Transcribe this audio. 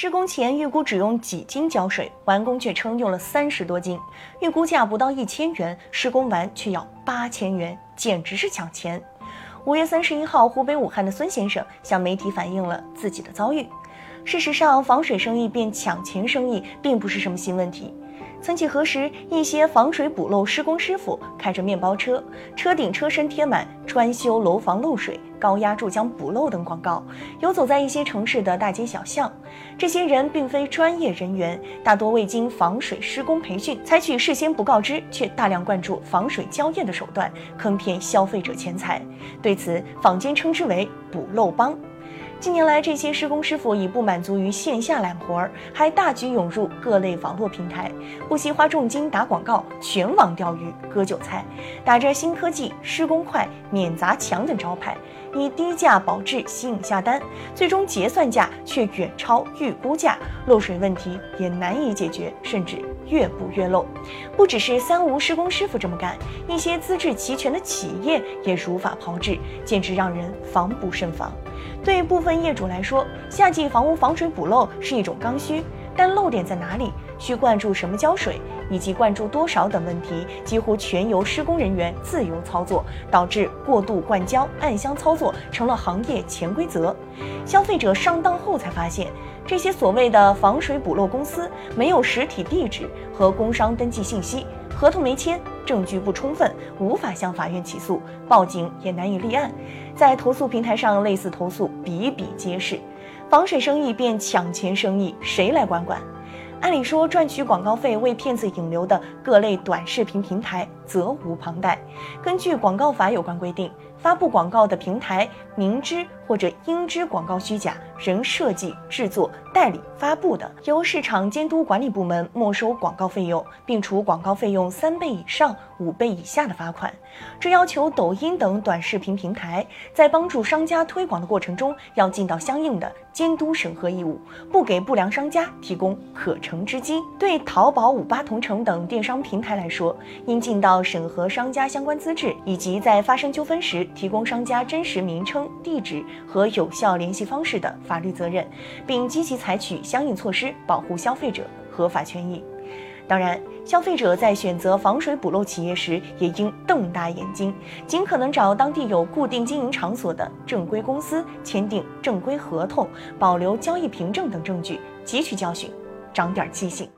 施工前预估只用几斤胶水，完工却称用了三十多斤，预估价不到一千元，施工完却要八千元，简直是抢钱。五月三十一号，湖北武汉的孙先生向媒体反映了自己的遭遇。事实上，防水生意变抢钱生意并不是什么新问题。曾几何时，一些防水补漏施工师傅开着面包车，车顶车身贴满“专修楼房漏水、高压注浆补漏”等广告，游走在一些城市的大街小巷。这些人并非专业人员，大多未经防水施工培训，采取事先不告知却大量灌注防水胶液的手段，坑骗消费者钱财。对此，坊间称之为“补漏帮”。近年来，这些施工师傅已不满足于线下揽活儿，还大举涌入各类网络平台，不惜花重金打广告、全网钓鱼、割韭菜，打着新科技、施工快、免砸墙等招牌，以低价保质吸引下单，最终结算价却远超预估价，漏水问题也难以解决，甚至越补越漏。不只是三无施工师傅这么干，一些资质齐全的企业也如法炮制，简直让人防不胜防。对部分业主来说，夏季房屋防水补漏是一种刚需，但漏点在哪里，需灌注什么胶水，以及灌注多少等问题，几乎全由施工人员自由操作，导致过度灌胶、暗箱操作成了行业潜规则。消费者上当后才发现，这些所谓的防水补漏公司没有实体地址和工商登记信息。合同没签，证据不充分，无法向法院起诉，报警也难以立案。在投诉平台上，类似投诉比比皆是。防水生意变抢钱生意，谁来管管？按理说，赚取广告费为骗子引流的各类短视频平台责无旁贷。根据广告法有关规定，发布广告的平台明知或者应知广告虚假，仍设计、制作、代理、发布的，由市场监督管理部门没收广告费用，并处广告费用三倍以上五倍以下的罚款。这要求抖音等短视频平台在帮助商家推广的过程中，要尽到相应的监督审核义务，不给不良商家提供可乘之机。对淘宝、五八同城等电商平台来说，应尽到审核商家相关资质，以及在发生纠纷时提供商家真实名称、地址。和有效联系方式的法律责任，并积极采取相应措施保护消费者合法权益。当然，消费者在选择防水补漏企业时，也应瞪大眼睛，尽可能找当地有固定经营场所的正规公司，签订正规合同，保留交易凭证等证据，汲取教训，长点记性。